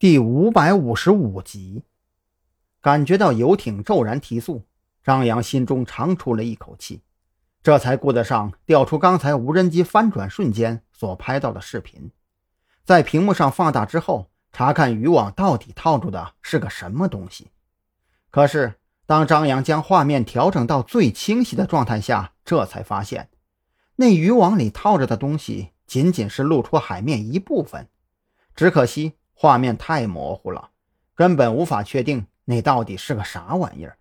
第五百五十五集，感觉到游艇骤然提速，张扬心中长出了一口气，这才顾得上调出刚才无人机翻转瞬间所拍到的视频，在屏幕上放大之后，查看渔网到底套住的是个什么东西。可是，当张扬将画面调整到最清晰的状态下，这才发现，那渔网里套着的东西仅仅是露出海面一部分，只可惜。画面太模糊了，根本无法确定那到底是个啥玩意儿。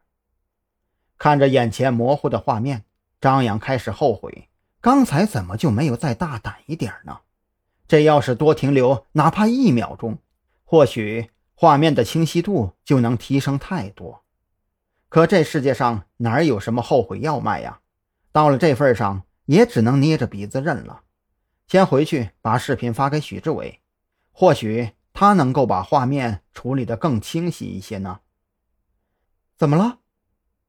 看着眼前模糊的画面，张扬开始后悔，刚才怎么就没有再大胆一点呢？这要是多停留哪怕一秒钟，或许画面的清晰度就能提升太多。可这世界上哪有什么后悔药卖呀？到了这份上，也只能捏着鼻子认了。先回去把视频发给许志伟，或许。他能够把画面处理得更清晰一些呢？怎么了？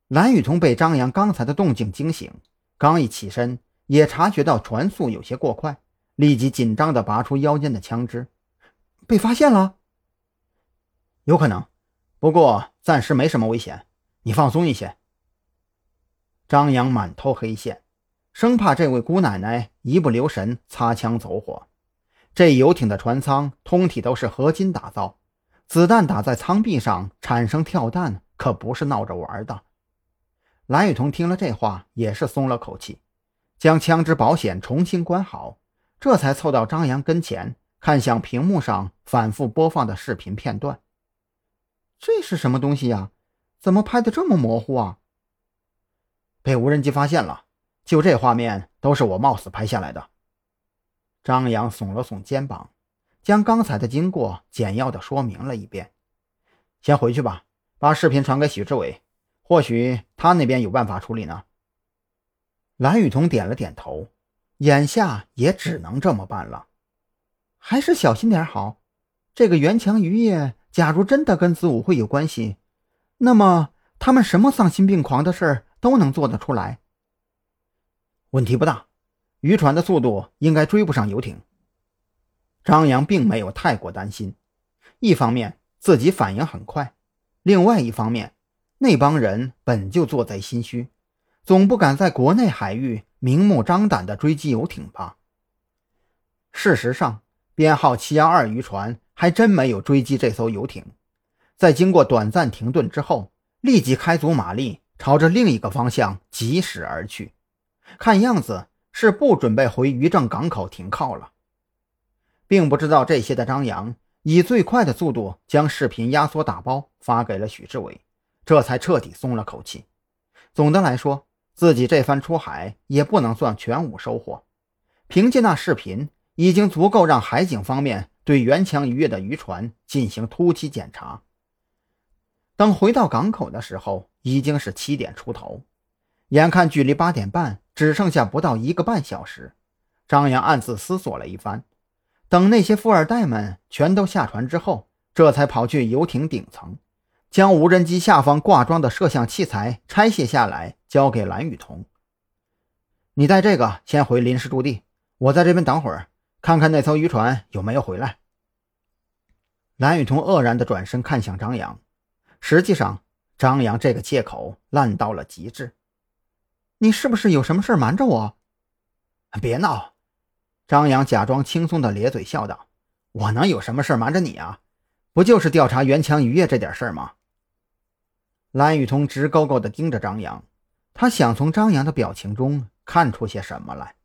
蓝雨桐被张扬刚才的动静惊醒，刚一起身，也察觉到船速有些过快，立即紧张地拔出腰间的枪支。被发现了？有可能，不过暂时没什么危险，你放松一些。张扬满头黑线，生怕这位姑奶奶一不留神擦枪走火。这游艇的船舱通体都是合金打造，子弹打在舱壁上产生跳弹，可不是闹着玩的。蓝雨桐听了这话，也是松了口气，将枪支保险重新关好，这才凑到张扬跟前，看向屏幕上反复播放的视频片段。这是什么东西呀？怎么拍的这么模糊啊？被无人机发现了，就这画面都是我冒死拍下来的。张扬耸了耸肩膀，将刚才的经过简要的说明了一遍。先回去吧，把视频传给许志伟，或许他那边有办法处理呢。蓝雨桐点了点头，眼下也只能这么办了。还是小心点好。这个袁强渔业，假如真的跟子午会有关系，那么他们什么丧心病狂的事儿都能做得出来。问题不大。渔船的速度应该追不上游艇。张扬并没有太过担心，一方面自己反应很快，另外一方面那帮人本就做贼心虚，总不敢在国内海域明目张胆地追击游艇吧。事实上，编号七幺二渔船还真没有追击这艘游艇，在经过短暂停顿之后，立即开足马力朝着另一个方向疾驶而去，看样子。是不准备回渔政港口停靠了，并不知道这些的张扬以最快的速度将视频压缩打包发给了许志伟，这才彻底松了口气。总的来说，自己这番出海也不能算全无收获。凭借那视频，已经足够让海警方面对袁强渔业的渔船进行突击检查。等回到港口的时候，已经是七点出头，眼看距离八点半。只剩下不到一个半小时，张扬暗自思索了一番，等那些富二代们全都下船之后，这才跑去游艇顶层，将无人机下方挂装的摄像器材拆卸下来，交给蓝雨桐。你带这个先回临时驻地，我在这边等会儿，看看那艘渔船有没有回来。蓝雨桐愕然地转身看向张扬，实际上，张扬这个借口烂到了极致。你是不是有什么事瞒着我？别闹！张扬假装轻松的咧嘴笑道：“我能有什么事瞒着你啊？不就是调查袁强渔业这点事儿吗？”蓝雨桐直勾勾的盯着张扬，他想从张扬的表情中看出些什么来。